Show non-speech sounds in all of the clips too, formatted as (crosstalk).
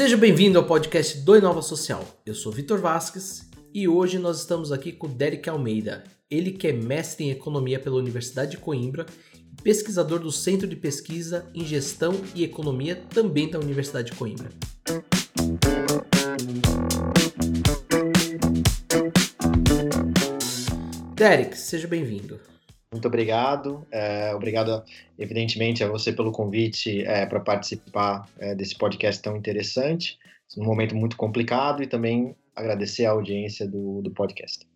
Seja bem-vindo ao podcast do Inova Social. Eu sou Vitor Vasques e hoje nós estamos aqui com Derek Almeida. Ele que é mestre em economia pela Universidade de Coimbra e pesquisador do Centro de Pesquisa em Gestão e Economia também da Universidade de Coimbra. Derek, seja bem-vindo. Muito obrigado. É, obrigado, evidentemente, a você pelo convite é, para participar é, desse podcast tão interessante, num momento muito complicado, e também agradecer a audiência do, do podcast.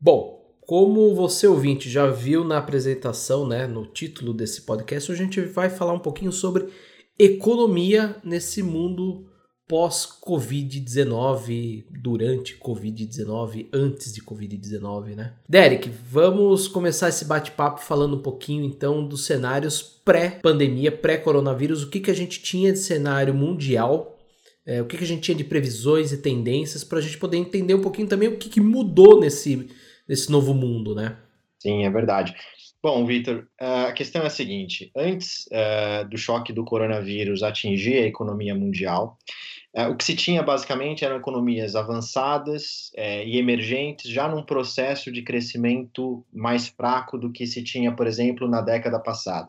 Bom, como você ouvinte já viu na apresentação, né, no título desse podcast, a gente vai falar um pouquinho sobre economia nesse mundo pós-Covid-19, durante Covid-19, antes de Covid-19, né? Derek, vamos começar esse bate-papo falando um pouquinho então dos cenários pré-pandemia, pré-coronavírus, o que, que a gente tinha de cenário mundial, é, o que, que a gente tinha de previsões e tendências, para a gente poder entender um pouquinho também o que, que mudou nesse, nesse novo mundo, né? Sim, é verdade. Bom, Vitor, a questão é a seguinte: antes uh, do choque do coronavírus atingir a economia mundial, é, o que se tinha basicamente eram economias avançadas é, e emergentes, já num processo de crescimento mais fraco do que se tinha, por exemplo, na década passada.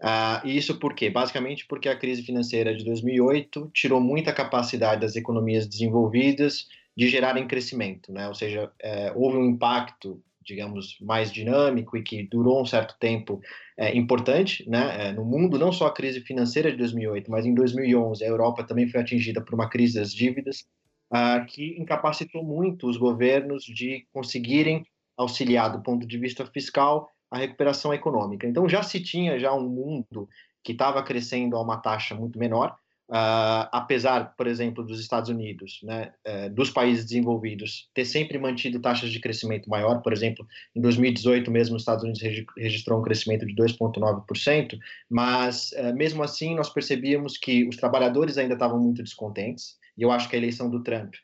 Uh, isso por quê? Basicamente porque a crise financeira de 2008 tirou muita capacidade das economias desenvolvidas de gerarem crescimento, né? ou seja, é, houve um impacto digamos, mais dinâmico e que durou um certo tempo é, importante né, é, no mundo, não só a crise financeira de 2008, mas em 2011 a Europa também foi atingida por uma crise das dívidas, uh, que incapacitou muito os governos de conseguirem auxiliar do ponto de vista fiscal a recuperação econômica. Então já se tinha já um mundo que estava crescendo a uma taxa muito menor, Uh, apesar, por exemplo, dos Estados Unidos, né, uh, dos países desenvolvidos, ter sempre mantido taxas de crescimento maior, por exemplo, em 2018 mesmo os Estados Unidos registrou um crescimento de 2,9%, mas uh, mesmo assim nós percebíamos que os trabalhadores ainda estavam muito descontentes, e eu acho que a eleição do Trump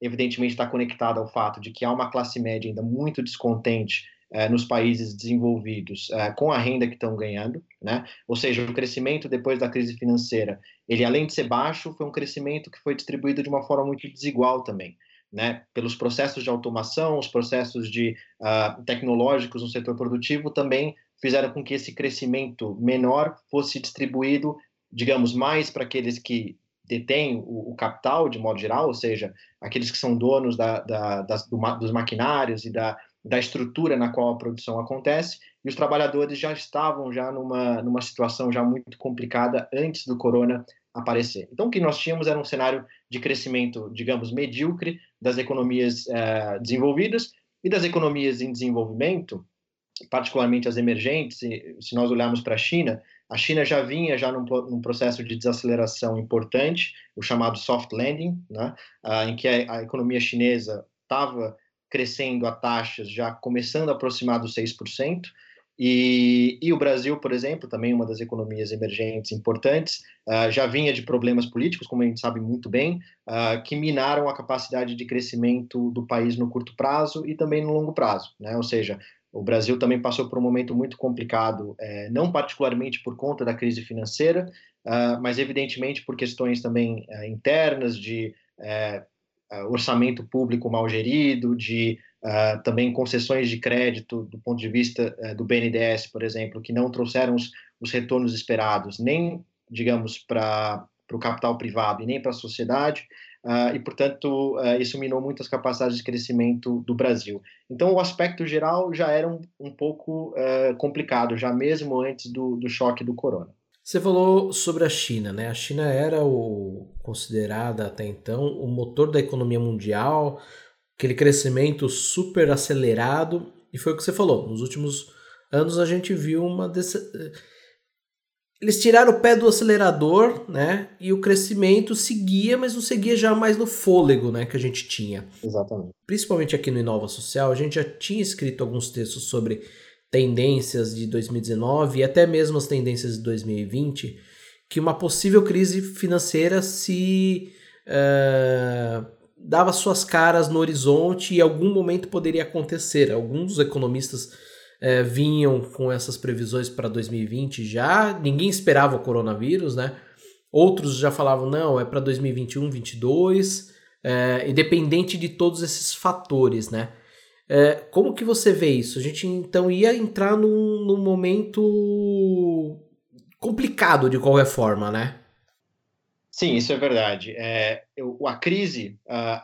evidentemente está conectada ao fato de que há uma classe média ainda muito descontente é, nos países desenvolvidos com a renda que estão ganhando, né? Ou seja, o crescimento depois da crise financeira, ele além de ser baixo, foi um crescimento que foi distribuído de uma forma muito desigual também. Né, pelos processos de automação, os processos de uh, tecnológicos no setor produtivo também fizeram com que esse crescimento menor fosse distribuído, digamos, mais para aqueles que detêm o, o, capital de modo geral, ou seja, aqueles que são donos da, da, das, do, dos maquinários e da, da estrutura na qual a produção acontece, e os trabalhadores já estavam já numa, numa situação já muito complicada antes do corona aparecer. Então, o que nós tínhamos era um cenário de crescimento, digamos, medíocre das economias eh, desenvolvidas e das economias em desenvolvimento, particularmente as emergentes, se nós olharmos para a China, a China já vinha já num, num, processo de desaceleração importante, o chamado soft landing, né, ah, em que a, a economia chinesa estava crescendo a taxas já começando a aproximar dos 6%, e, e o Brasil, por exemplo, também uma das economias emergentes importantes, uh, já vinha de problemas políticos, como a gente sabe muito bem, uh, que minaram a capacidade de crescimento do país no curto prazo e também no longo prazo. Né? Ou seja, o Brasil também passou por um momento muito complicado, eh, não particularmente por conta da crise financeira, uh, mas evidentemente por questões também internas de uh, orçamento público mal gerido, de uh, também concessões de crédito do ponto de vista uh, do BNDES, por exemplo, que não trouxeram os, os retornos esperados, nem, digamos, para o capital privado e nem para a sociedade, Uh, e, portanto, uh, isso minou muitas capacidades de crescimento do Brasil. Então, o aspecto geral já era um, um pouco uh, complicado, já mesmo antes do, do choque do corona. Você falou sobre a China, né? A China era o considerada até então o motor da economia mundial, aquele crescimento super acelerado, e foi o que você falou. Nos últimos anos a gente viu uma desse... eles tiraram o pé do acelerador, né? E o crescimento seguia, mas não seguia já mais no fôlego, né, que a gente tinha. Exatamente. Principalmente aqui no Inova Social, a gente já tinha escrito alguns textos sobre tendências de 2019 e até mesmo as tendências de 2020, que uma possível crise financeira se uh, dava suas caras no horizonte e algum momento poderia acontecer. Alguns economistas uh, vinham com essas previsões para 2020 já, ninguém esperava o coronavírus, né? Outros já falavam, não, é para 2021, 2022, é, independente de todos esses fatores, né? É, como que você vê isso? A gente então ia entrar num, num momento complicado de qualquer forma, né? Sim, isso é verdade. É, eu, a crise, uh,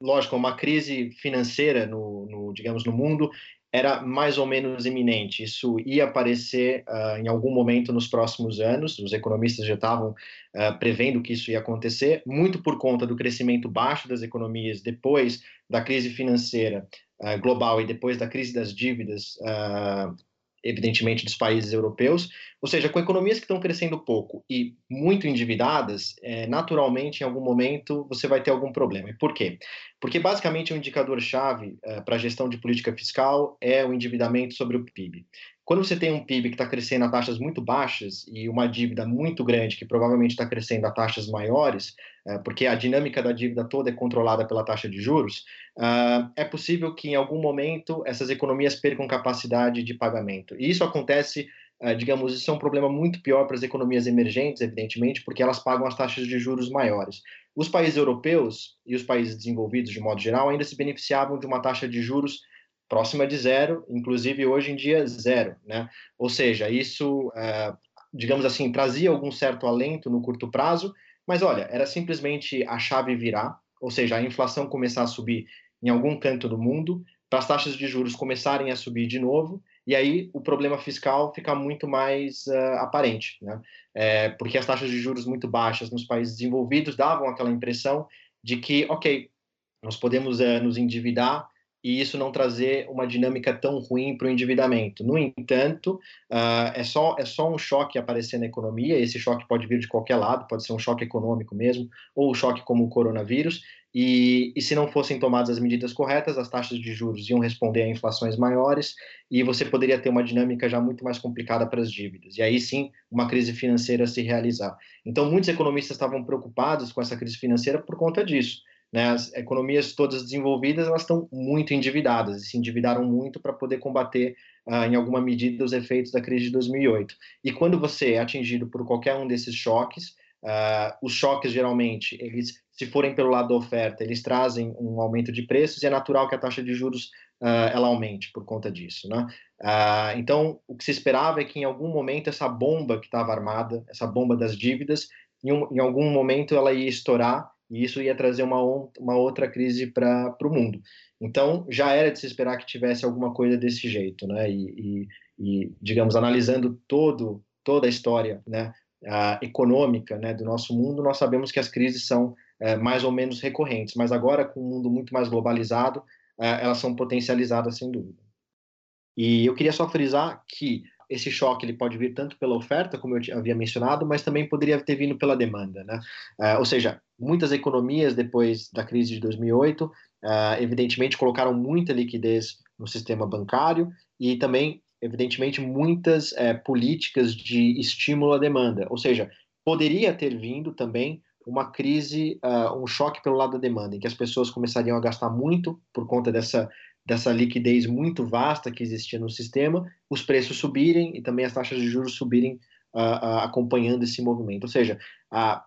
lógico, uma crise financeira no, no, digamos, no mundo era mais ou menos iminente. Isso ia aparecer uh, em algum momento nos próximos anos. Os economistas já estavam uh, prevendo que isso ia acontecer, muito por conta do crescimento baixo das economias depois da crise financeira global e depois da crise das dívidas evidentemente, dos países europeus, ou seja, com economias que estão crescendo pouco e muito endividadas, é, naturalmente, em algum momento, você vai ter algum problema. E por quê? Porque, basicamente, o um indicador-chave é, para a gestão de política fiscal é o endividamento sobre o PIB. Quando você tem um PIB que está crescendo a taxas muito baixas e uma dívida muito grande que provavelmente está crescendo a taxas maiores, é, porque a dinâmica da dívida toda é controlada pela taxa de juros, uh, é possível que em algum momento essas economias percam capacidade de pagamento. E isso acontece, uh, digamos, isso é um problema muito pior para as economias emergentes, evidentemente, porque elas pagam as taxas de juros maiores. Os países europeus e os países desenvolvidos, de modo geral, ainda se beneficiavam de uma taxa de juros próxima de zero, inclusive hoje em dia zero, né? Ou seja, isso, é, digamos assim, trazia algum certo alento no curto prazo, mas olha, era simplesmente a chave virar, ou seja, a inflação começar a subir em algum canto do mundo, para as taxas de juros começarem a subir de novo, e aí o problema fiscal fica muito mais uh, aparente, né? É, porque as taxas de juros muito baixas nos países desenvolvidos davam aquela impressão de que, ok, nós podemos uh, nos endividar e isso não trazer uma dinâmica tão ruim para o endividamento. No entanto, uh, é, só, é só um choque aparecer na economia, esse choque pode vir de qualquer lado, pode ser um choque econômico mesmo, ou um choque como o coronavírus, e, e se não fossem tomadas as medidas corretas, as taxas de juros iam responder a inflações maiores, e você poderia ter uma dinâmica já muito mais complicada para as dívidas, e aí sim uma crise financeira se realizar. Então, muitos economistas estavam preocupados com essa crise financeira por conta disso né, as economias todas desenvolvidas elas estão muito endividadas e se endividaram muito para poder combater, uh, em alguma medida, os efeitos da crise de 2008. E quando você é atingido por qualquer um desses choques, uh, os choques geralmente, eles, se forem pelo lado da oferta, eles trazem um aumento de preços e é natural que a taxa de juros uh, ela aumente por conta disso. Né? então, o que se esperava é que em algum momento essa bomba que estava armada, essa bomba das dívidas, em, um, em algum momento ela ia estourar e isso ia trazer uma, uma outra crise para o mundo. Então, já era de se esperar que tivesse alguma coisa desse jeito, né? E, e, e digamos, analisando todo, toda a história né, a econômica né, do nosso mundo, nós sabemos que as crises são é, mais ou menos recorrentes, mas agora, com um mundo muito mais globalizado, é, elas são potencializadas, sem dúvida. E eu queria só frisar que esse choque ele pode vir tanto pela oferta, como eu havia mencionado, mas também poderia ter vindo pela demanda. Né? Uh, ou seja, muitas economias depois da crise de 2008, uh, é, evidentemente, colocaram muita liquidez no sistema bancário e também, evidentemente, muitas uh, políticas de estímulo à demanda. Ou seja, poderia ter vindo também uma crise, um choque pelo lado da demanda, em que as pessoas começariam a gastar muito por conta dessa dessa liquidez muito vasta que existia no sistema, os preços subirem e também as taxas de juros subirem uh, uh, acompanhando esse movimento. Ou seja, uh,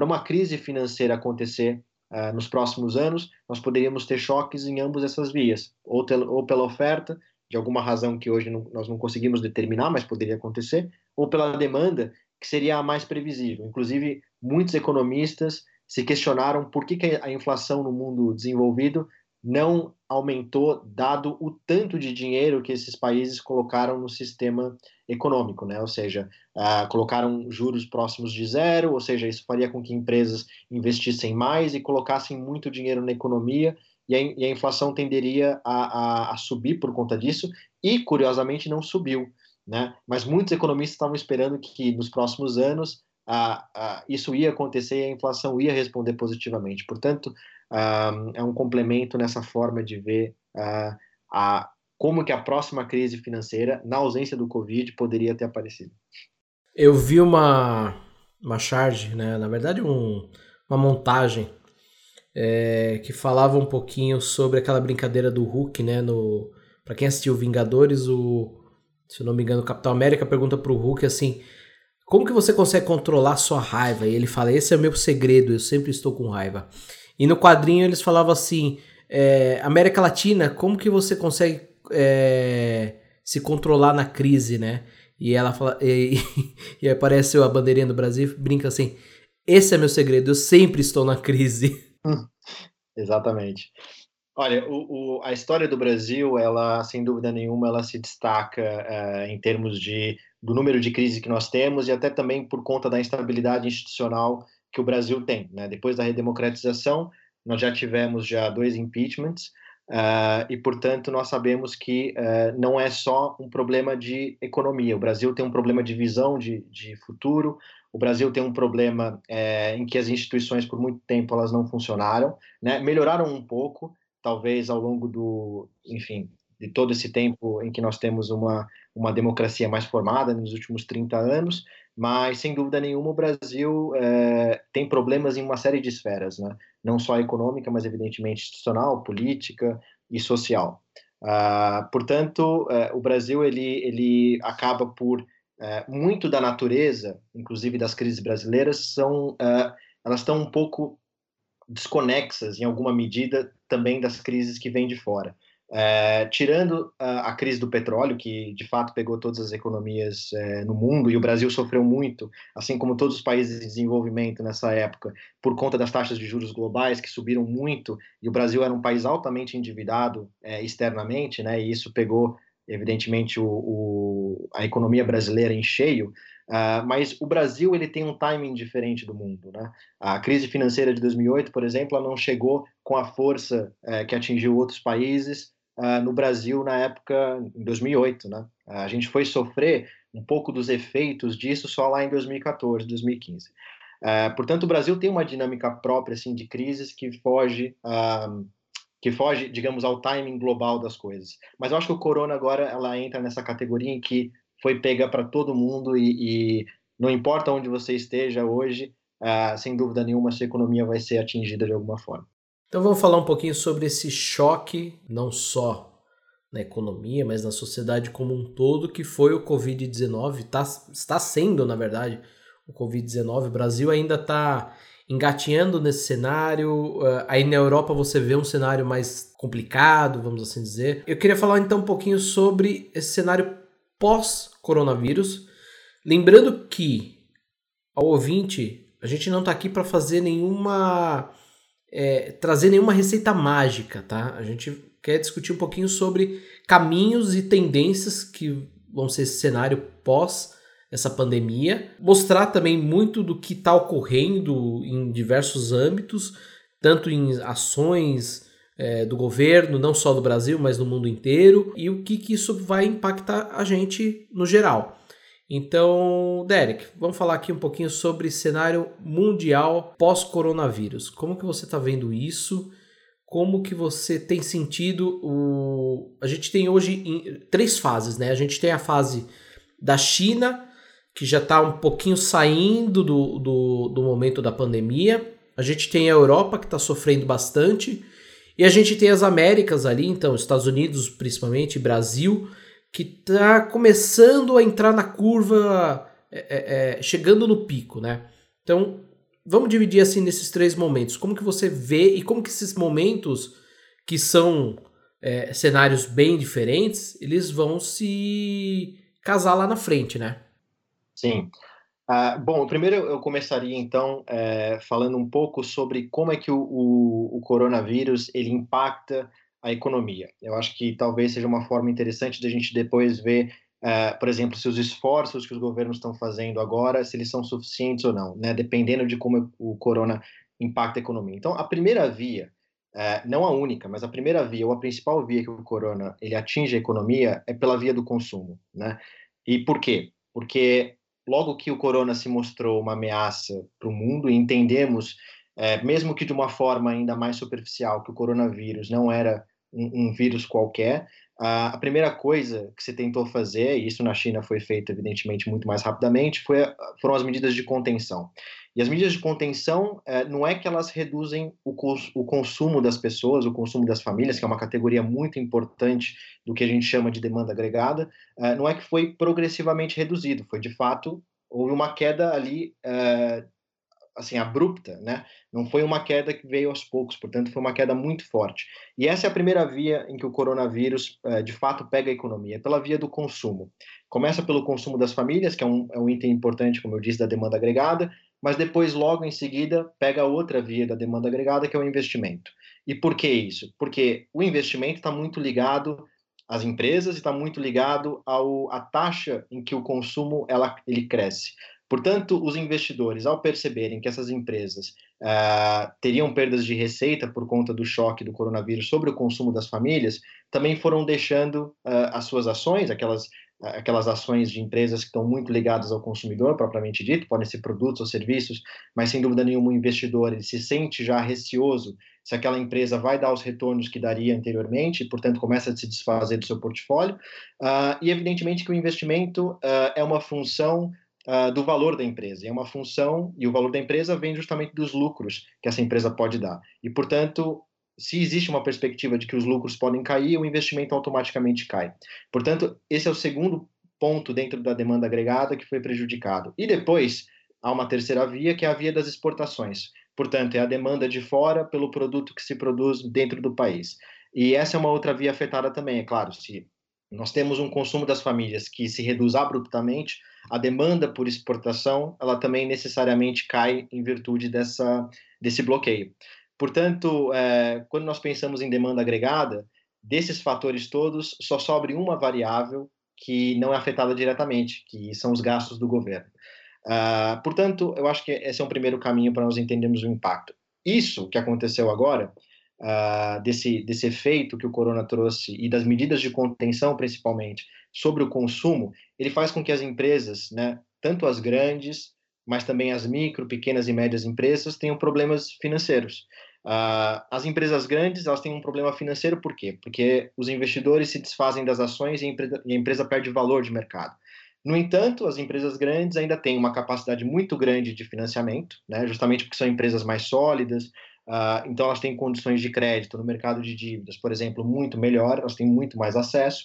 para uma crise financeira acontecer nos próximos anos, nós poderíamos ter choques em ambas essas vias, ou, ou pela oferta, de alguma razão que hoje não, nós não conseguimos determinar, mas poderia acontecer, ou pela demanda, que seria a mais previsível. Inclusive, muitos economistas se questionaram por que, que a inflação no mundo desenvolvido não aumentou dado o tanto de dinheiro que esses países colocaram no sistema econômico, né? Ou seja, uh, colocaram juros próximos de zero, ou seja, isso faria com que empresas investissem mais e colocassem muito dinheiro na economia e a, e a inflação tenderia a, a, a, subir por conta disso e, curiosamente, não subiu, né? Mas muitos economistas estavam esperando que nos próximos anos uh, uh, isso ia acontecer e a inflação ia responder positivamente. Portanto, uh, é um complemento nessa forma de ver uh, a, como que a próxima crise financeira, na ausência do Covid, poderia ter aparecido. Eu vi uma, uma charge, né? na verdade um, uma montagem é, que falava um pouquinho sobre aquela brincadeira do Hulk, né? No, para quem assistiu Vingadores, o, se eu não me engano, o Capitão América pergunta pro Hulk assim, como que você consegue controlar sua raiva? E ele fala, esse é o meu segredo, eu sempre estou com raiva. E no quadrinho eles falavam assim, é, América Latina, como que você consegue é, se controlar na crise, né? E ela fala, (laughs) e, e aparece a bandeirinha do Brasil, brinca assim, esse é meu segredo, eu sempre estou na crise. (laughs) Exatamente. Olha, o, o, a história do Brasil, ela, sem dúvida nenhuma, ela se destaca uh, em termos de, do número de crises que nós temos e até também por conta da instabilidade institucional que o Brasil tem. Né? Depois da redemocratização, nós já tivemos já dois impeachments uh, e, portanto, nós sabemos que uh, não é só um problema de economia. O Brasil tem um problema de visão de, de futuro, o Brasil tem um problema é, em que as instituições, por muito tempo, elas não funcionaram, né? melhoraram um pouco, talvez ao longo do, enfim, de todo esse tempo em que nós temos uma, uma democracia mais formada nos últimos 30 anos, mas sem dúvida nenhuma o Brasil é, tem problemas em uma série de esferas, né? não só econômica, mas evidentemente institucional, política e social. Uh, portanto, uh, o Brasil ele, ele acaba por uh, muito da natureza, inclusive das crises brasileiras, são elas estão um pouco desconexas em alguma medida também das crises que vêm de fora. É, tirando a, a, crise do petróleo, que de fato pegou todas as economias é, no mundo, e o Brasil sofreu muito, assim como todos os países em desenvolvimento nessa época, por conta das taxas de juros globais que subiram muito, e o Brasil era um país altamente endividado é, externamente, né, e isso pegou, evidentemente, o, o, a economia brasileira em cheio. Uh, mas o Brasil ele tem um timing diferente do mundo. Né? A crise financeira de 2008, por exemplo, ela não chegou com a força uh, que atingiu outros países uh, no Brasil na época, em 2008. Né? a gente foi sofrer um pouco dos efeitos disso só lá em 2014, 2015. portanto, o Brasil tem uma dinâmica própria assim, de crises que foge que foge, digamos, ao timing global das coisas. Mas eu acho que o corona agora ela entra nessa categoria em que foi pega para todo mundo e, e, não importa onde você esteja hoje, uh, sem dúvida nenhuma, sua economia vai ser atingida de alguma forma. Então vamos falar um pouquinho sobre esse choque, não só na economia, mas na sociedade como um todo, que foi o Covid-19, tá, está sendo, na verdade, o Covid-19. O Brasil ainda está engatinhando nesse cenário. Uh, aí na Europa você vê um cenário mais complicado, vamos assim dizer. Eu queria falar então um pouquinho sobre esse cenário pós-coronavírus. Lembrando que, ao ouvinte, a gente não está aqui para fazer nenhuma. É, trazer nenhuma receita mágica, tá? A gente quer discutir um pouquinho sobre caminhos e tendências que vão ser esse cenário pós essa pandemia, mostrar também muito do que está ocorrendo em diversos âmbitos, tanto em ações é, do governo, não só do Brasil, mas no mundo inteiro, e o que, que isso vai impactar a gente no geral. Então, Derek, vamos falar aqui um pouquinho sobre cenário mundial pós-coronavírus. Como que você está vendo isso? Como que você tem sentido o... A gente tem hoje três fases, né? A gente tem a fase da China, que já está um pouquinho saindo do, do, do momento da pandemia. A gente tem a Europa, que está sofrendo bastante. E a gente tem as Américas ali, então, Estados Unidos principalmente, Brasil, que está começando a entrar na curva, é, é, é, chegando no pico, né? Então, vamos dividir assim nesses três momentos. Como que você vê e como que esses momentos, que são é, cenários bem diferentes, eles vão se casar lá na frente, né? Sim. Ah, bom, primeiro eu começaria então é, falando um pouco sobre como é que o, o, o, coronavírus ele impacta a economia. Eu acho que talvez seja uma forma interessante de a gente depois ver, é, por exemplo, se os esforços que os governos estão fazendo agora, se eles são suficientes ou não, né? Dependendo de como o corona impacta a economia. Então, a primeira via, é, não a única, mas a primeira via ou a principal via que o corona ele atinge a economia é pela via do consumo, né? E por quê? Porque logo que o corona se mostrou uma ameaça para o mundo e entendemos, é, mesmo que de uma forma ainda mais superficial, que o coronavírus não era um, um vírus qualquer, a primeira coisa que se tentou fazer, e isso na China foi feito evidentemente muito mais rapidamente, foi, foram as medidas de contenção. E as medidas de contenção é, não é que elas reduzem o, o, consumo das pessoas, o consumo das famílias, que é uma categoria muito importante do que a gente chama de demanda agregada, é, não é que foi progressivamente reduzido, foi de fato houve uma queda ali uh, assim abrupta, né? Não foi uma queda que veio aos poucos, portanto foi uma queda muito forte. E essa é a primeira via em que o coronavírus de fato pega a economia, é pela via do consumo. Começa pelo consumo das famílias, que é um, é um item importante, como eu disse, da demanda agregada, mas depois logo em seguida pega outra via da demanda agregada, que é o investimento. E por que isso? Porque o investimento está muito ligado às empresas e está muito ligado ao, à taxa em que o consumo ela, ele cresce. Portanto, os investidores, ao perceberem que essas empresas uh, teriam perdas de receita por conta do choque do coronavírus sobre o consumo das famílias, também foram deixando uh, as suas ações, aquelas, aquelas ações de empresas que estão muito ligadas ao consumidor, propriamente dito, podem ser produtos ou serviços, mas sem dúvida nenhuma o investidor ele se sente já receoso se aquela empresa vai dar os retornos que daria anteriormente, e, portanto, começa a se desfazer do seu portfólio. e, evidentemente, que o investimento é uma função uh, do valor da empresa. É uma função, e o valor da empresa vem justamente dos lucros que essa empresa pode dar. E, portanto, se existe uma perspectiva de que os lucros podem cair, o investimento automaticamente cai. Portanto, esse é o segundo ponto dentro da demanda agregada que foi prejudicado. E depois, há uma terceira via, que é a via das exportações. Portanto, é a demanda de fora pelo produto que se produz dentro do país. E essa é uma outra via afetada também, é claro. Se nós temos um consumo das famílias que se reduz abruptamente, a demanda por exportação ela também necessariamente cai em virtude dessa, desse bloqueio. Portanto, é, quando nós pensamos em demanda agregada, desses fatores todos, só sobra uma variável que não é afetada diretamente, que são os gastos do governo. Uh, portanto, eu acho que esse é um primeiro caminho para nós entendermos o impacto. Isso que aconteceu agora uh, desse, desse efeito que o corona trouxe e das medidas de contenção, principalmente, sobre o consumo, ele faz com que as empresas, né, tanto as grandes, mas também as micro, pequenas e médias empresas, tenham problemas financeiros. Uh, as empresas grandes elas têm um problema financeiro por quê? Porque os investidores se desfazem das ações e a empresa, e a empresa perde valor de mercado. No entanto, as empresas grandes ainda têm uma capacidade muito grande de financiamento, né, justamente porque são empresas mais sólidas, Uh, então, elas têm condições de crédito no mercado de dívidas, por exemplo, muito melhor, elas têm muito mais acesso.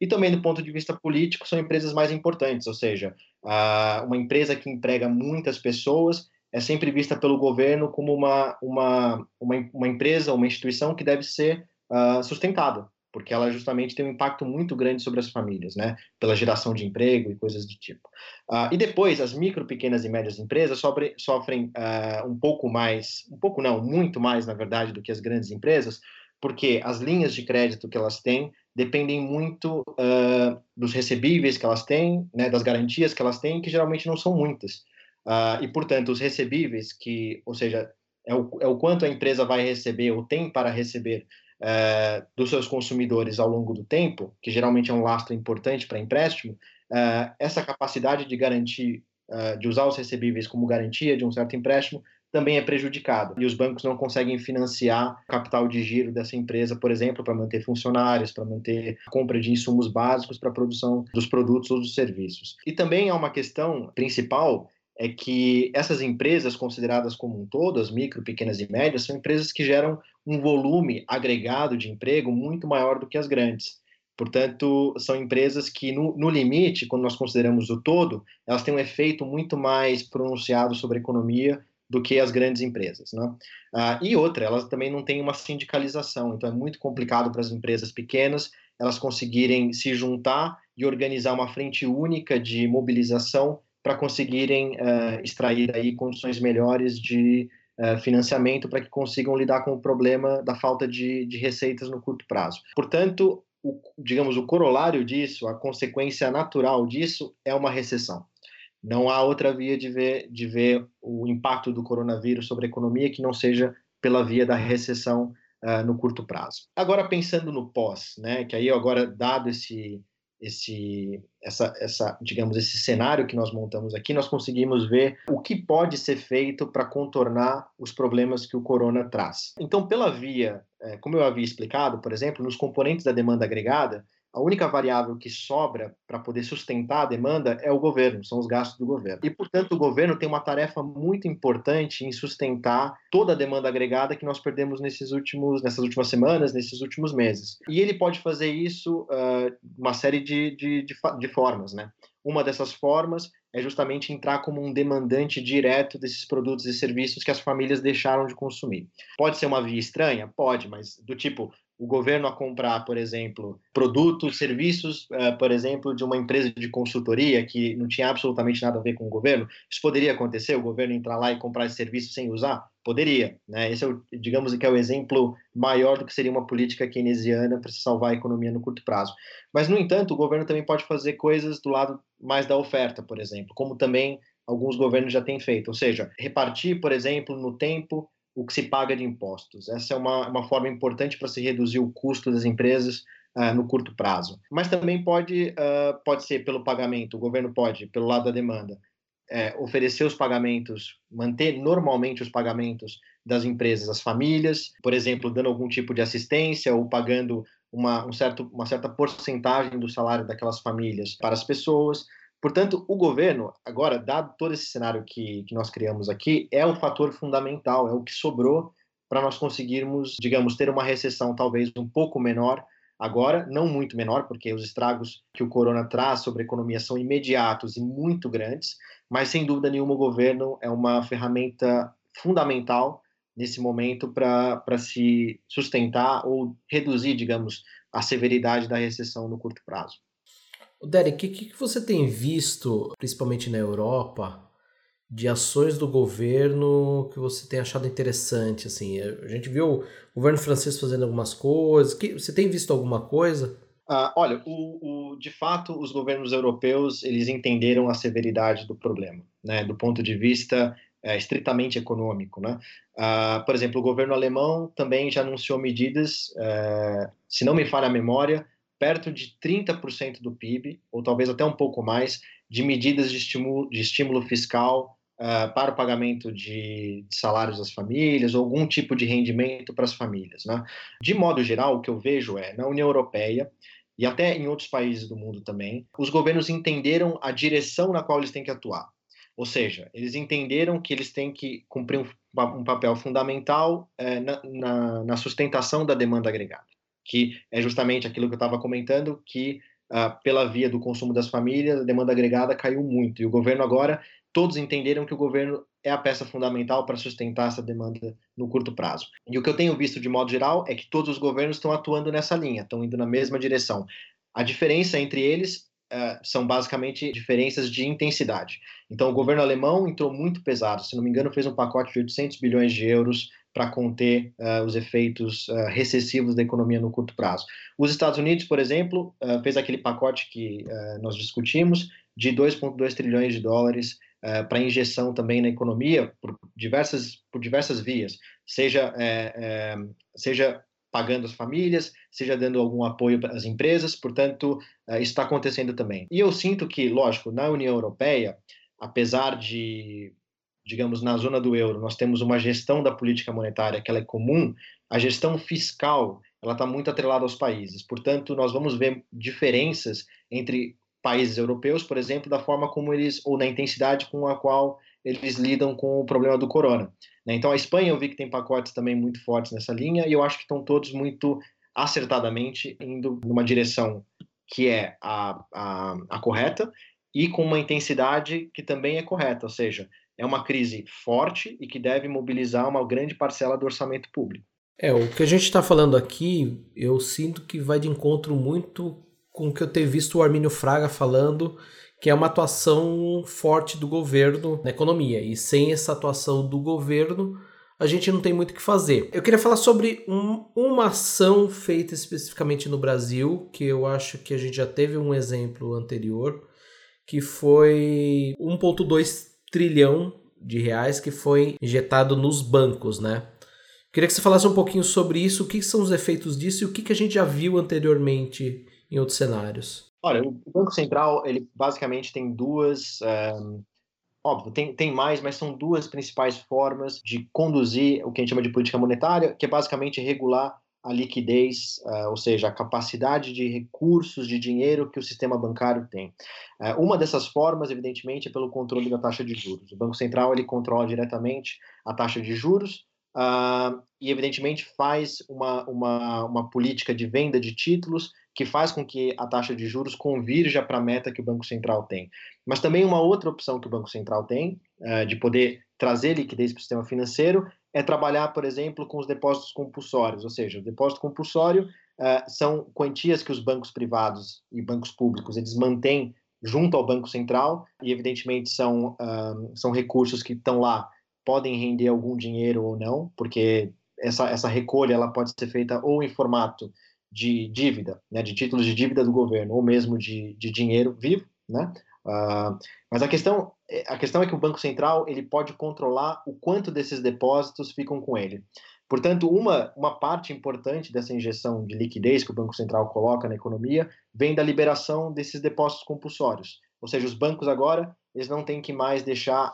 E também, do ponto de vista político, são empresas mais importantes, ou seja, uh, uma empresa que emprega muitas pessoas é sempre vista pelo governo como uma, uma, uma, uma empresa, uma instituição que deve ser uh, sustentada porque ela justamente tem um impacto muito grande sobre as famílias, né? Pela geração de emprego e coisas do tipo. Uh, e depois, as micro, pequenas e médias empresas sofrem, sofrem uh, um pouco mais, um pouco não, muito mais, na verdade, do que as grandes empresas, porque as linhas de crédito que elas têm dependem muito uh, dos recebíveis que elas têm, né, das garantias que elas têm, que geralmente não são muitas. E, portanto, os recebíveis, que, ou seja, é o, é o quanto a empresa vai receber ou tem para receber é, dos seus consumidores ao longo do tempo, que geralmente é um lastro importante para empréstimo, é, essa capacidade de garantir, é, de usar os recebíveis como garantia de um certo empréstimo, também é prejudicada. E os bancos não conseguem financiar o capital de giro dessa empresa, por exemplo, para manter funcionários, para manter a compra de insumos básicos para a produção dos produtos ou dos serviços. E também há uma questão principal é que essas empresas consideradas como um todo, as micro, pequenas e médias, são empresas que geram um volume agregado de emprego muito maior do que as grandes. Portanto, são empresas que, no, no, limite, quando nós consideramos o todo, elas têm um efeito muito mais pronunciado sobre a economia do que as grandes empresas. Né? Ah, e outra, elas também não têm uma sindicalização, então é muito complicado para as empresas pequenas elas conseguirem se juntar e organizar uma frente única de mobilização para conseguirem uh, extrair aí condições melhores de uh, financiamento para que consigam lidar com o problema da falta de, de receitas no curto prazo. Portanto, o, digamos, o corolário disso, a consequência natural disso é uma recessão. Não há outra via de ver, de ver o impacto do coronavírus sobre a economia que não seja pela via da recessão uh, no curto prazo. Agora, pensando no pós, né, que aí agora, dado esse, esse, essa, essa, digamos, esse cenário que nós montamos aqui, nós conseguimos ver o que pode ser feito para contornar os problemas que o corona traz. Então, pela via, é, como eu havia explicado, por exemplo, nos componentes da demanda agregada, a única variável que sobra para poder sustentar a demanda é o governo, são os gastos do governo. E, portanto, o governo tem uma tarefa muito importante em sustentar toda a demanda agregada que nós perdemos nesses últimos, nessas últimas semanas, nesses últimos meses. E ele pode fazer isso uh, uma série de, de, de, de formas, né? uma dessas formas é justamente entrar como um demandante direto desses produtos e serviços que as famílias deixaram de consumir. Pode ser uma via estranha? Pode, mas do tipo, o governo a comprar, por exemplo, produtos, serviços, uh, por exemplo, de uma empresa de consultoria que não tinha absolutamente nada a ver com o governo, isso poderia acontecer, o governo entrar lá e comprar esse serviço sem usar? Poderia. Né? Esse é, o, digamos que é o exemplo maior do que seria uma política keynesiana para salvar a economia no curto prazo. Mas, no entanto, o governo também pode fazer coisas do lado mais da oferta, por exemplo, como também alguns governos já têm feito, ou seja, repartir, por exemplo, no tempo o que se paga de impostos. Essa é uma, uma forma importante para se reduzir o custo das empresas uh, no curto prazo. Mas também pode, uh, pode ser pelo pagamento, o governo pode, pelo lado da demanda, é, oferecer os pagamentos, manter normalmente os pagamentos das empresas às famílias, por exemplo, dando algum tipo de assistência ou pagando uma, um certo, uma certa porcentagem do salário daquelas famílias para as pessoas. Portanto, o governo, agora, dado todo esse cenário que, que nós criamos aqui, é um fator fundamental, é o que sobrou para nós conseguirmos, digamos, ter uma recessão talvez um pouco menor agora, não muito menor, porque os estragos que o corona traz sobre a economia são imediatos e muito grandes, mas sem dúvida nenhuma o governo é uma ferramenta fundamental nesse momento para se sustentar ou reduzir, digamos, a severidade da recessão no curto prazo. Derek, o que, que você tem visto, principalmente na Europa, de ações do governo que você tem achado interessante? Assim, a gente viu o governo francês fazendo algumas coisas. Que, você tem visto alguma coisa? Ah, olha, o, o, de fato, os governos europeus eles entenderam a severidade do problema, né, do ponto de vista é, estritamente econômico. Né? Ah, por exemplo, o governo alemão também já anunciou medidas, é, se não me falha a memória, perto de 30% do PIB, ou talvez até um pouco mais, de medidas de estímulo, de estímulo fiscal uh, para o pagamento de, de, salários das famílias, ou algum tipo de rendimento para as famílias. Né? De modo geral, o que eu vejo é, na União Europeia, e até em outros países do mundo também, os governos entenderam a direção na qual eles têm que atuar. Ou seja, eles entenderam que eles têm que cumprir um, um papel fundamental eh, na, na, na sustentação da demanda agregada que é justamente aquilo que eu estava comentando, que uh, pela via do consumo das famílias, a demanda agregada caiu muito. E o governo agora, todos entenderam que o governo é a peça fundamental para sustentar essa demanda no curto prazo. E o que eu tenho visto de modo geral é que todos os governos estão atuando nessa linha, estão indo na mesma direção. A diferença entre eles Uh, são basicamente diferenças de intensidade. Então, o governo alemão entrou muito pesado, se não me engano, fez um pacote de 800 bilhões de euros para conter uh, os efeitos uh, recessivos da economia no curto prazo. Os Estados Unidos, por exemplo, uh, fez aquele pacote que nós discutimos de 2,2 trilhões de dólares para injeção também na economia por diversas, por diversas vias, seja, é, é, seja pagando as famílias, seja dando algum apoio às empresas, portanto, está acontecendo também. E eu sinto que, lógico, na União Europeia, apesar de digamos, na zona do euro, nós temos uma gestão da política monetária que ela é comum, a gestão fiscal ela está muito atrelada aos países. Portanto, nós vamos ver diferenças entre países europeus, por exemplo, da forma como eles, ou na intensidade com a qual eles lidam com o problema do corona. Né? Então, a Espanha eu vi que tem pacotes também muito fortes nessa linha, e eu acho que estão todos muito acertadamente indo numa direção que é a, a, a correta e com uma intensidade que também é correta, ou seja, é uma crise forte e que deve mobilizar uma grande parcela do orçamento público. É, o que a gente está falando aqui, eu sinto que vai de encontro muito com o que eu tenho visto o Armínio Fraga falando, que é uma atuação forte do governo na economia. E sem essa atuação do governo, a gente não tem muito o que fazer. Eu queria falar sobre um, uma ação feita especificamente no Brasil, que eu acho que a gente já teve um exemplo anterior, que foi 1,2 trilhão de reais que foi injetado nos bancos, né? Queria que você falasse um pouquinho sobre isso, o que são os efeitos disso e o que a gente já viu anteriormente em outros cenários. Olha, o Banco Central, ele basicamente tem duas. Eh, óbvio, tem, tem mais, mas são duas principais formas de conduzir o que a gente chama de política monetária, que é basicamente regular a liquidez, uh, ou seja, a capacidade de recursos de dinheiro que o sistema bancário tem. Uh, uma dessas formas, evidentemente, é pelo controle da taxa de juros. O Banco Central ele controla diretamente a taxa de juros uh, e, evidentemente, faz uma, uma, uma política de venda de títulos que faz com que a taxa de juros convirja para a meta que o Banco Central tem. Mas também uma outra opção que o Banco Central tem, uh, de poder trazer liquidez para o sistema financeiro, é trabalhar, por exemplo, com os depósitos compulsórios, ou seja, o depósito compulsório uh, são quantias que os bancos privados e bancos públicos eles mantêm junto ao Banco Central e, evidentemente, são, uh, são recursos que estão lá, podem render algum dinheiro ou não, porque essa, essa recolha ela pode ser feita ou em formato de dívida, né, de títulos de dívida do governo, ou mesmo de, de dinheiro vivo, né? Uh, mas a questão, a questão é que o Banco Central ele pode controlar o quanto desses depósitos ficam com ele. Portanto, uma, uma parte importante dessa injeção de liquidez que o Banco Central coloca na economia vem da liberação desses depósitos compulsórios. Ou seja, os bancos agora eles não têm que mais deixar,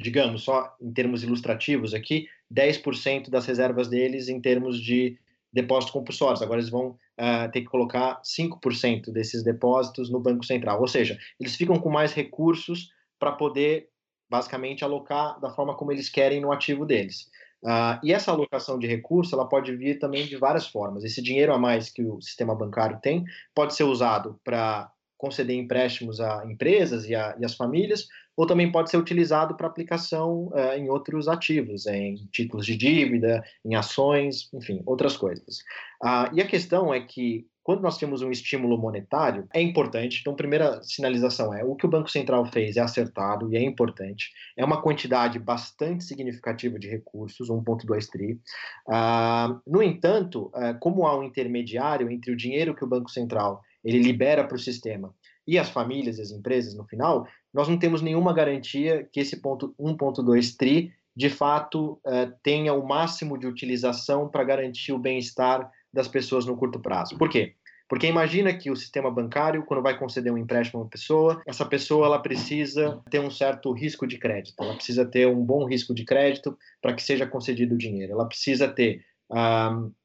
digamos, só em termos ilustrativos aqui, 10% das reservas deles em termos de depósitos compulsórios. Agora eles vão uh, ter que colocar 5% desses depósitos no Banco Central. Ou seja, eles ficam com mais recursos para poder, basicamente, alocar da forma como eles querem no ativo deles. Uh, e essa alocação de recursos ela pode vir também de várias formas. Esse dinheiro a mais que o sistema bancário tem pode ser usado para conceder empréstimos a empresas e, a, e as famílias, ou também pode ser utilizado para aplicação uh, em outros ativos, em títulos de dívida, em ações, enfim, outras coisas. Uh, e a questão é que quando nós temos um estímulo monetário, é importante. Então, primeira sinalização é: o que o Banco Central fez é acertado e é importante. É uma quantidade bastante significativa de recursos, 1,2 tri. Uh, no entanto, uh, como há um intermediário entre o dinheiro que o Banco Central ele libera para o sistema e as famílias e as empresas no final, nós não temos nenhuma garantia que esse ponto 1.2 tri de fato uh, tenha o máximo de utilização para garantir o bem-estar das pessoas no curto prazo. Por quê? Porque imagina que o sistema bancário, quando vai conceder um empréstimo a uma pessoa, essa pessoa ela precisa ter um certo risco de crédito, ela precisa ter um bom risco de crédito para que seja concedido o dinheiro, ela precisa ter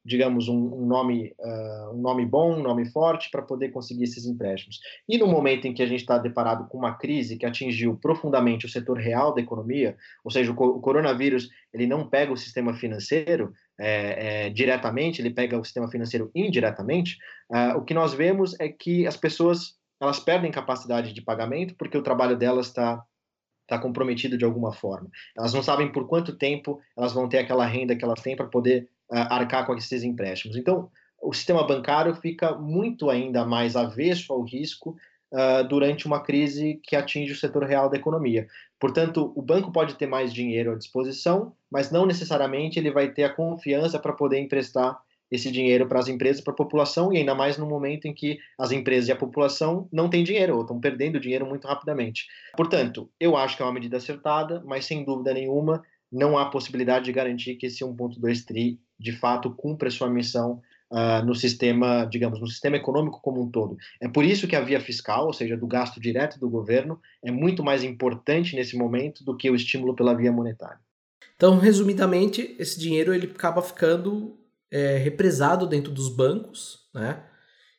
Digamos, um, um nome, uh, um nome bom, um nome forte para poder conseguir esses empréstimos. E no momento em que a gente está deparado com uma crise que atingiu profundamente o setor real da economia, ou seja, o, o coronavírus ele não pega o sistema financeiro é, é, diretamente, ele pega o sistema financeiro indiretamente, uh, o que nós vemos é que as pessoas elas perdem capacidade de pagamento porque o trabalho delas está está comprometido de alguma forma. Elas não sabem por quanto tempo elas vão ter aquela renda que elas têm para poder arcar com esses empréstimos. Então, o sistema bancário fica muito ainda mais avesso ao risco uh, durante uma crise que atinge o setor real da economia. Portanto, o banco pode ter mais dinheiro à disposição, mas não necessariamente ele vai ter a confiança para poder emprestar esse dinheiro para as empresas, para a população, e ainda mais no momento em que as empresas e a população não têm dinheiro, ou estão perdendo dinheiro muito rapidamente. Portanto, eu acho que é uma medida acertada, mas sem dúvida nenhuma, não há possibilidade de garantir que esse 1,2 tri de fato cumpra sua missão uh, no sistema, digamos, no sistema econômico como um todo. É por isso que a via fiscal, ou seja, do gasto direto do governo, é muito mais importante nesse momento do que o estímulo pela via monetária. Então, resumidamente, esse dinheiro ele acaba ficando é, represado dentro dos bancos, né?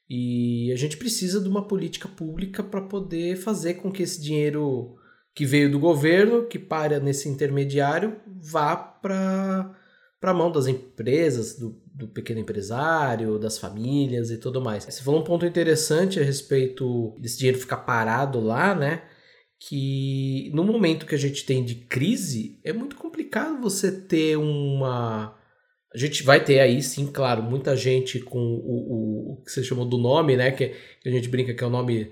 E a gente precisa de uma política pública para poder fazer com que esse dinheiro que veio do governo, que para nesse intermediário, vá para a mão das empresas, do, do, pequeno empresário, das famílias e tudo mais. Você falou um ponto interessante a respeito desse dinheiro ficar parado lá, né? Que no momento que a gente tem de crise, é muito complicado você ter uma. A gente vai ter aí, sim, claro, muita gente com o, o, o que você chamou do nome, né? Que, que a gente brinca que é o nome,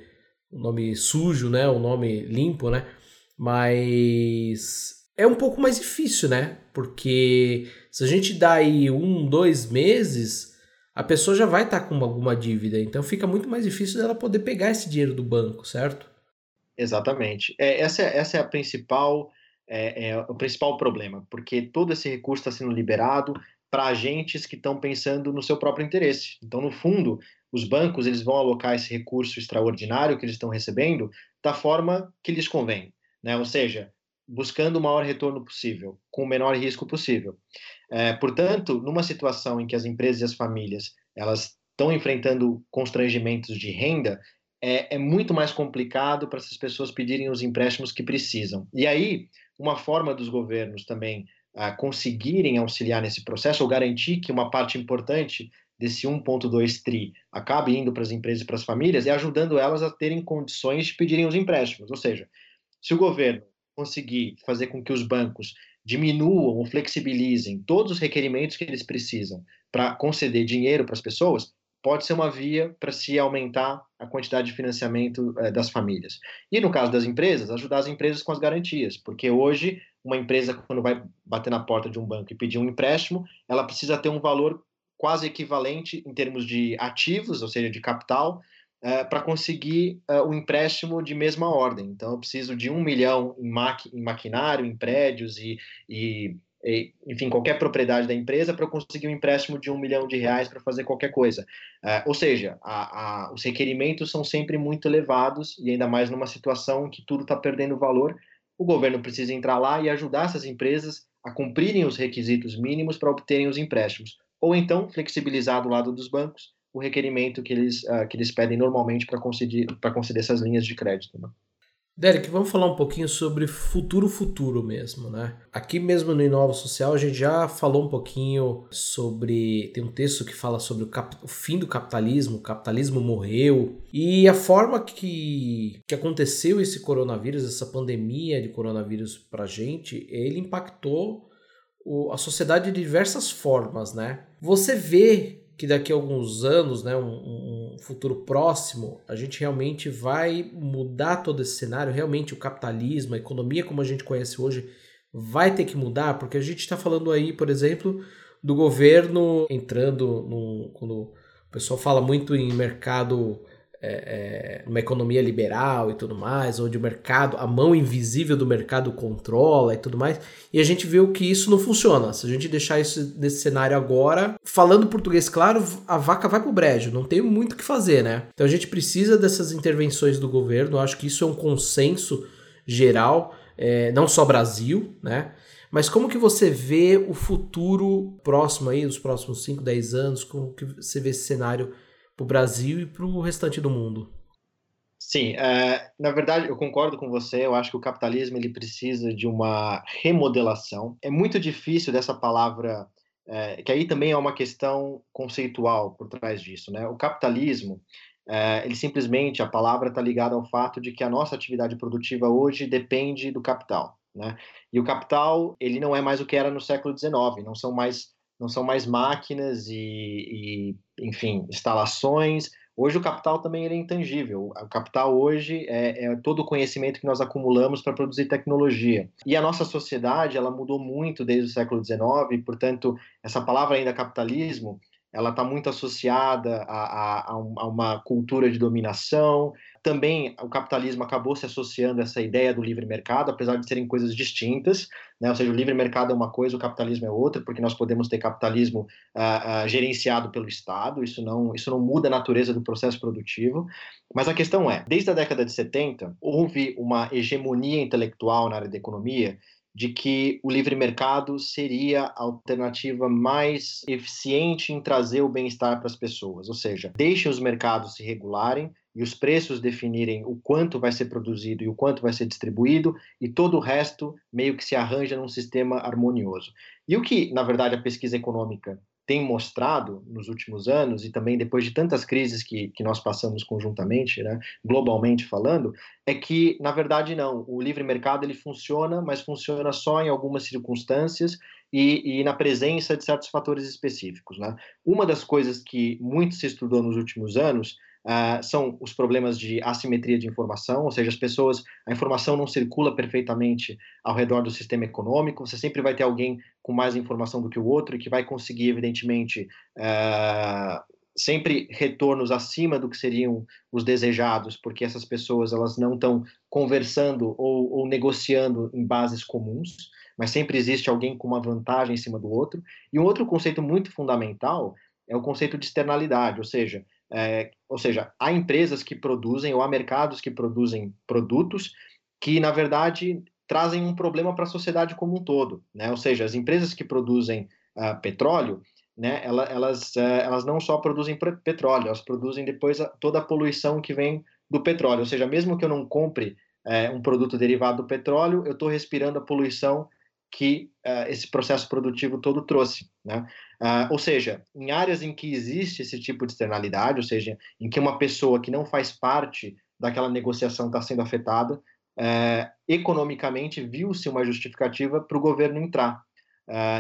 o nome sujo, né? O nome limpo, né? Mas é um pouco mais difícil, né? Porque se a gente dá aí um, dois meses, a pessoa já vai estar tá com alguma dívida. Então fica muito mais difícil dela poder pegar esse dinheiro do banco, certo? Exatamente. É, essa, é, essa é a principal, é, é o principal problema, porque todo esse recurso está sendo liberado para agentes que estão pensando no seu próprio interesse. Então, no fundo, os bancos eles vão alocar esse recurso extraordinário que eles estão recebendo da forma que lhes convém. Né? Ou seja, buscando o maior retorno possível, com o menor risco possível. É, portanto, numa situação em que as empresas e as famílias elas estão enfrentando constrangimentos de renda, é, é muito mais complicado para essas pessoas pedirem os empréstimos que precisam. E aí, uma forma dos governos também uh, conseguirem auxiliar nesse processo ou garantir que uma parte importante desse 1,2 tri acabe indo para as empresas e para as famílias é ajudando elas a terem condições de pedirem os empréstimos. Ou seja, se o governo conseguir fazer com que os bancos diminuam ou flexibilizem todos os requerimentos que eles precisam para conceder dinheiro para as pessoas, pode ser uma via para se aumentar a quantidade de financiamento eh, das famílias. E no caso das empresas, ajudar as empresas com as garantias, porque hoje uma empresa quando vai bater na porta de um banco e pedir um empréstimo, ela precisa ter um valor quase equivalente em termos de ativos, ou seja, de capital, uh, para conseguir uh, o empréstimo de mesma ordem. Então, eu preciso de um milhão em, maqui em maquinário, em prédios e, e, e, enfim, qualquer propriedade da empresa para eu conseguir um empréstimo de um milhão de reais para fazer qualquer coisa. Uh, ou seja, a, a, os requerimentos são sempre muito elevados e ainda mais numa situação que tudo está perdendo valor. O governo precisa entrar lá e ajudar essas empresas a cumprirem os requisitos mínimos para obterem os empréstimos ou então flexibilizar do lado dos bancos o requerimento que eles, uh, que eles pedem normalmente para conceder, conceder essas linhas de crédito. Né? Derek, vamos falar um pouquinho sobre futuro futuro mesmo, né? Aqui mesmo no Inova Social a gente já falou um pouquinho sobre. Tem um texto que fala sobre o, cap... o fim do capitalismo, o capitalismo morreu. E a forma que, que aconteceu esse coronavírus, essa pandemia de coronavírus pra gente, ele impactou o, a sociedade de diversas formas, né? Você vê que daqui a alguns anos, né, um, um, futuro próximo, a gente realmente vai mudar todo esse cenário, realmente o capitalismo, a economia como a gente conhece hoje, vai ter que mudar, porque a gente está falando aí, por exemplo, do governo entrando no, quando o pessoal fala muito em mercado é, é, uma economia liberal e tudo mais, onde o mercado, a mão invisível do mercado controla e tudo mais, e a gente viu que isso não funciona. Se a gente deixar isso nesse cenário agora, falando português claro, a vaca vai pro brejo, não tem muito o que fazer, né? Então a gente precisa dessas intervenções do governo, eu acho que isso é um consenso geral, é, não só Brasil, né? Mas como que você vê o futuro próximo aí, os próximos 5, 10 anos, como que você vê esse cenário para o Brasil e para o restante do mundo. Sim, é, na verdade eu concordo com você. Eu acho que o capitalismo ele precisa de uma remodelação. É muito difícil dessa palavra, é, que aí também é uma questão conceitual por trás disso, né? O capitalismo, é, ele simplesmente a palavra está ligada ao fato de que a nossa atividade produtiva hoje depende do capital, né? E o capital ele não é mais o que era no século XIX. Não são mais não são mais máquinas e, e, enfim, instalações. Hoje o capital também é intangível. O capital hoje é, é todo o conhecimento que nós acumulamos para produzir tecnologia. E a nossa sociedade ela mudou muito desde o século XIX. Portanto, essa palavra ainda capitalismo ela está muito associada a, a, a, uma cultura de dominação. Também o capitalismo acabou se associando a essa ideia do livre mercado, apesar de serem coisas distintas. Né? Ou seja, o livre mercado é uma coisa, o capitalismo é outra, porque nós podemos ter capitalismo uh, uh, gerenciado pelo Estado, isso não, isso não muda a natureza do processo produtivo. Mas a questão é: desde a década de 70, houve uma hegemonia intelectual na área da economia de que o livre mercado seria a alternativa mais eficiente em trazer o bem-estar para as pessoas, ou seja, deixem os mercados se regularem e os preços definirem o quanto vai ser produzido e o quanto vai ser distribuído e todo o resto meio que se arranja num sistema harmonioso. E o que, na verdade, a pesquisa econômica tem mostrado nos últimos anos, e também depois de tantas crises que, que nós passamos conjuntamente, né, globalmente falando, é que, na verdade, não. O livre mercado ele funciona, mas funciona só em algumas circunstâncias e, e, na presença de certos fatores específicos. Né? Uma das coisas que muito se estudou nos últimos anos Uh, são os problemas de assimetria de informação, ou seja, as pessoas, a informação não circula perfeitamente ao redor do sistema econômico, você sempre vai ter alguém com mais informação do que o outro e que vai conseguir, evidentemente, uh, sempre retornos acima do que seriam os desejados, porque essas pessoas elas não estão conversando ou, ou negociando em bases comuns, mas sempre existe alguém com uma vantagem em cima do outro. E um outro conceito muito fundamental é o conceito de externalidade, ou seja, é, ou seja, há empresas que produzem ou há mercados que produzem produtos que, na verdade, trazem um problema para a sociedade como um todo. Né? Ou seja, as empresas que produzem uh, petróleo, né, elas, uh, elas não só produzem petróleo, elas produzem depois a, toda a poluição que vem do petróleo. Ou seja, mesmo que eu não compre uh, um produto derivado do petróleo, eu estou respirando a poluição que uh, esse processo produtivo todo trouxe. Né? Uh, ou seja, em áreas em que existe esse tipo de externalidade, ou seja, em que uma pessoa que não faz parte daquela negociação está sendo afetada, uh, economicamente viu-se uma justificativa para o governo entrar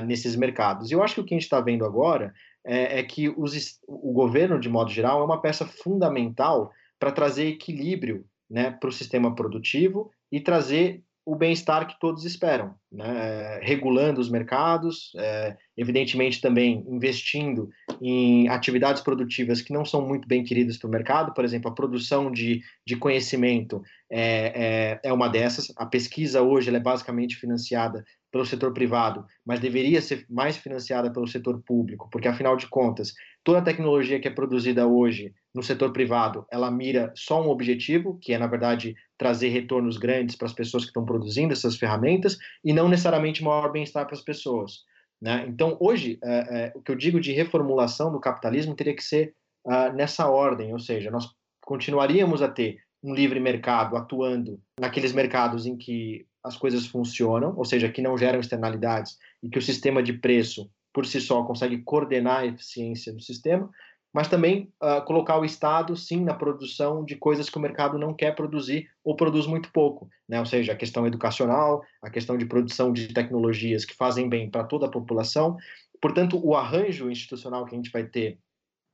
nesses mercados. E eu acho que o que a gente está vendo agora é, é que os, o governo, de modo geral, é uma peça fundamental para trazer equilíbrio né, para o sistema produtivo e trazer o bem-estar que todos esperam, né? regulando os mercados, é, evidentemente também investindo em atividades produtivas que não são muito bem queridas para o mercado, por exemplo, a produção de, de conhecimento é, é, é uma dessas, a pesquisa hoje é basicamente financiada pelo setor privado, mas deveria ser mais financiada pelo setor público, porque afinal de contas, toda a tecnologia que é produzida hoje no setor privado, ela mira só um objetivo, que é na verdade trazer retornos grandes para as pessoas que estão produzindo essas ferramentas e não necessariamente maior bem-estar para as pessoas. Né? Então, hoje, é, é, o que eu digo de reformulação do capitalismo teria que ser uh, nessa ordem, ou seja, nós continuaríamos a ter um livre mercado atuando naqueles mercados em que as coisas funcionam, ou seja, que não geram externalidades e que o sistema de preço por si só consegue coordenar a eficiência do sistema, mas também uh, colocar o Estado, sim, na produção de coisas que o mercado não quer produzir ou produz muito pouco, né? ou seja, a questão educacional, a questão de produção de tecnologias que fazem bem para toda a população. Portanto, o arranjo institucional que a gente vai ter,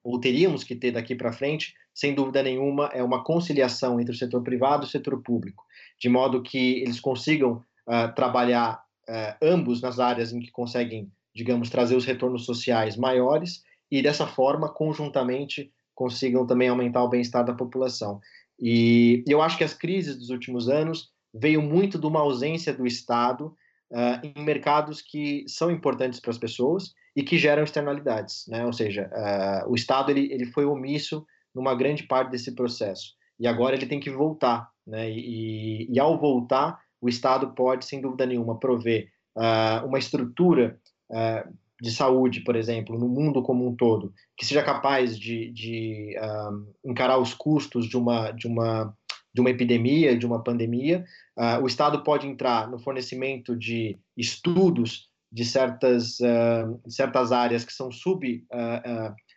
ou teríamos que ter daqui para frente, sem dúvida nenhuma, é uma conciliação entre o setor privado e o setor público, de modo que eles consigam uh, trabalhar uh, ambos nas áreas em que conseguem, digamos, trazer os retornos sociais maiores e dessa forma, conjuntamente, consigam também aumentar o bem-estar da população. E eu acho que as crises dos últimos anos veio muito de uma ausência do Estado uh, em mercados que são importantes para as pessoas e que geram externalidades, né? Ou seja, uh, o Estado ele, ele foi omisso numa grande parte desse processo e agora ele tem que voltar, né? E, e ao voltar, o Estado pode, sem dúvida nenhuma, prover uh, uma estrutura de saúde, por exemplo, no mundo como um todo, que seja capaz de, de uh, encarar os custos de uma, de uma, de uma epidemia, de uma pandemia. Uh, o Estado pode entrar no fornecimento de estudos de certas, uh, certas áreas que são sub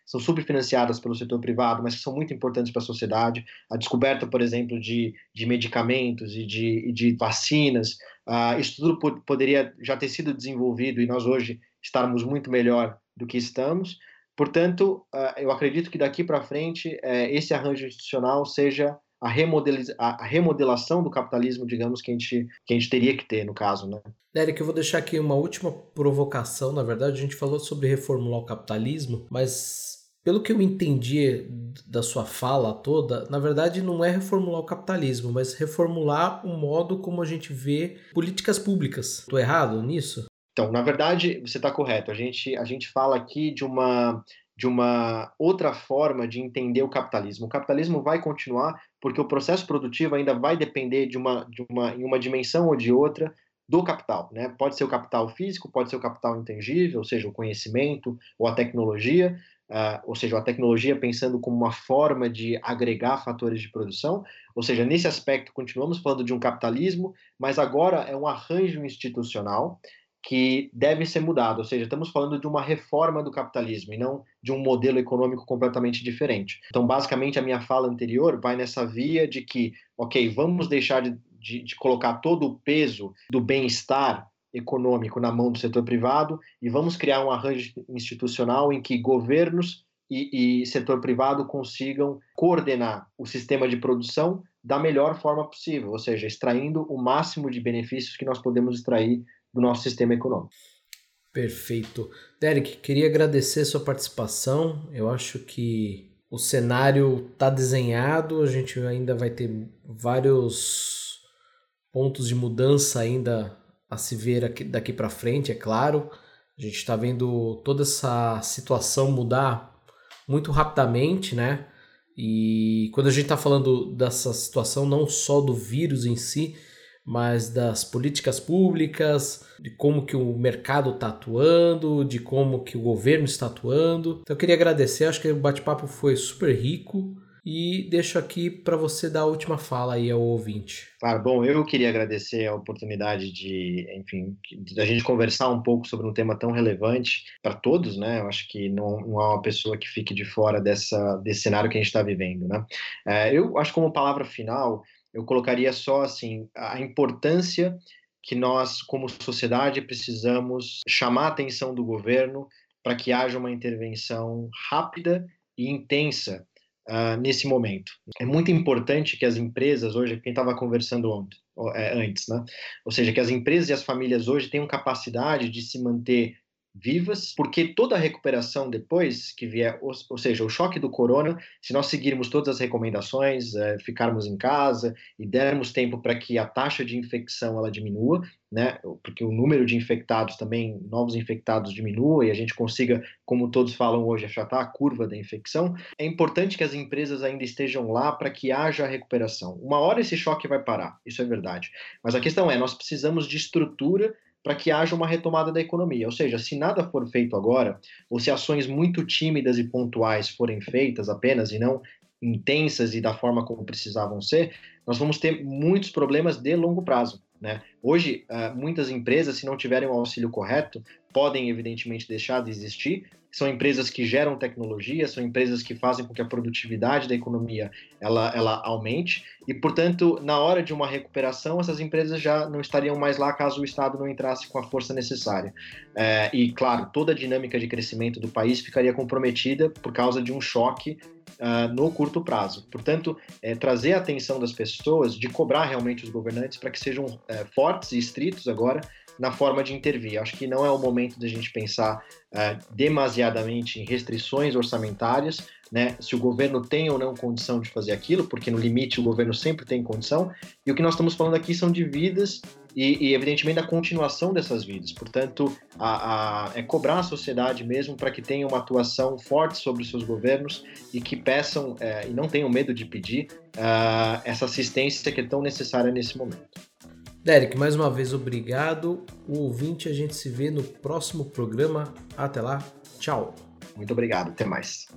são subfinanciadas pelo setor privado, mas que são muito importantes para a sociedade. A descoberta, por exemplo, de, de medicamentos e de, de vacinas, uh, isso tudo poderia já ter sido desenvolvido e nós hoje estarmos muito melhor do que estamos. Portanto, uh, eu acredito que daqui para frente uh, esse arranjo institucional seja a, a, remodelação do capitalismo, digamos, que a, gente, que a gente teria que ter no caso. Né? Derek, eu vou deixar aqui uma última provocação. Na verdade, a gente falou sobre reformular o capitalismo, mas pelo que eu entendi da sua fala toda, na verdade não é reformular o capitalismo, mas reformular o modo como a gente vê políticas públicas. Estou errado nisso? Então, na verdade, você está correto. A gente, a gente fala aqui de uma, de uma outra forma de entender o capitalismo. O capitalismo vai continuar porque o processo produtivo ainda vai depender de uma, de uma, em uma dimensão ou de outra do capital. Né? Pode ser o capital físico, pode ser o capital intangível, ou seja, o conhecimento ou a tecnologia, uh, ou seja, a tecnologia pensando como uma forma de agregar fatores de produção. Ou seja, nesse aspecto, continuamos falando de um capitalismo, mas agora é um arranjo institucional que deve ser mudado, ou seja, estamos falando de uma reforma do capitalismo e não de um modelo econômico completamente diferente. Então, basicamente, a minha fala anterior vai nessa via de que, ok, vamos deixar de, de, de colocar todo o peso do bem-estar econômico na mão do setor privado e vamos criar um arranjo institucional em que governos e, e setor privado consigam coordenar o sistema de produção da melhor forma possível, ou seja, extraindo o máximo de benefícios que nós podemos extrair do nosso sistema econômico. Perfeito. Derek, queria agradecer sua participação. Eu acho que o cenário está desenhado, a gente ainda vai ter vários pontos de mudança ainda a se ver aqui, daqui para frente, é claro. A gente está vendo toda essa situação mudar muito rapidamente, né? E quando a gente está falando dessa situação, não só do vírus em si, mas das políticas públicas, de como que o mercado está atuando, de como que o governo está atuando. Então eu queria agradecer, acho que o bate-papo foi super rico e deixo aqui para você dar a última fala aí ao ouvinte. Claro, bom, eu queria agradecer a oportunidade de, enfim, da gente conversar um pouco sobre um tema tão relevante para todos, né? Eu acho que não, não há uma pessoa que fique de fora dessa, desse cenário que a gente está vivendo, né? É, eu acho como palavra final, eu colocaria só assim a importância que nós, como sociedade, precisamos chamar a atenção do governo para que haja uma intervenção rápida e intensa uh, nesse momento. É muito importante que as empresas, hoje, quem estava conversando ontem, é, antes, né? ou seja, que as empresas e as famílias hoje tenham capacidade de se manter vivas, porque toda a recuperação depois que vier, ou, ou, seja, o choque do corona, se nós seguirmos todas as recomendações, é, ficarmos em casa e dermos tempo para que a taxa de infecção ela diminua, né, porque o número de infectados também, novos infectados diminua e a gente consiga, como todos falam hoje, achatar a curva da infecção, é importante que as empresas ainda estejam lá para que haja a recuperação. Uma hora esse choque vai parar, isso é verdade. Mas a questão é, nós precisamos de estrutura para que haja uma retomada da economia. Ou seja, se nada for feito agora, ou se ações muito tímidas e pontuais forem feitas apenas e não intensas e da forma como precisavam ser, nós vamos ter muitos problemas de longo prazo. Né? Hoje, uh, muitas empresas, se não tiverem o auxílio correto, podem evidentemente deixar de existir. São empresas que geram tecnologia, são empresas que fazem com que a produtividade da economia ela, ela aumente e, portanto, na hora de uma recuperação, essas empresas já não estariam mais lá caso o Estado não entrasse com a força necessária. É, e, claro, toda a dinâmica de crescimento do país ficaria comprometida por causa de um choque uh, no curto prazo. Portanto, é, trazer a atenção das pessoas de cobrar realmente os governantes para que sejam é, fortes e estritos agora na forma de intervir. Acho que não é o momento da gente pensar uh, demasiadamente em restrições orçamentárias, né? Se o governo tem ou não condição de fazer aquilo, porque no limite o governo sempre tem condição. E o que nós estamos falando aqui são de vidas e, e evidentemente, a continuação dessas vidas. Portanto, a, a, é cobrar a sociedade mesmo para que tenha uma atuação forte sobre os seus governos e que peçam, é, e não tenham medo de pedir, uh, essa assistência que é tão necessária nesse momento. Derek, mais uma vez obrigado. O ouvinte, a gente se vê no próximo programa. Até lá, tchau. Muito obrigado, até mais.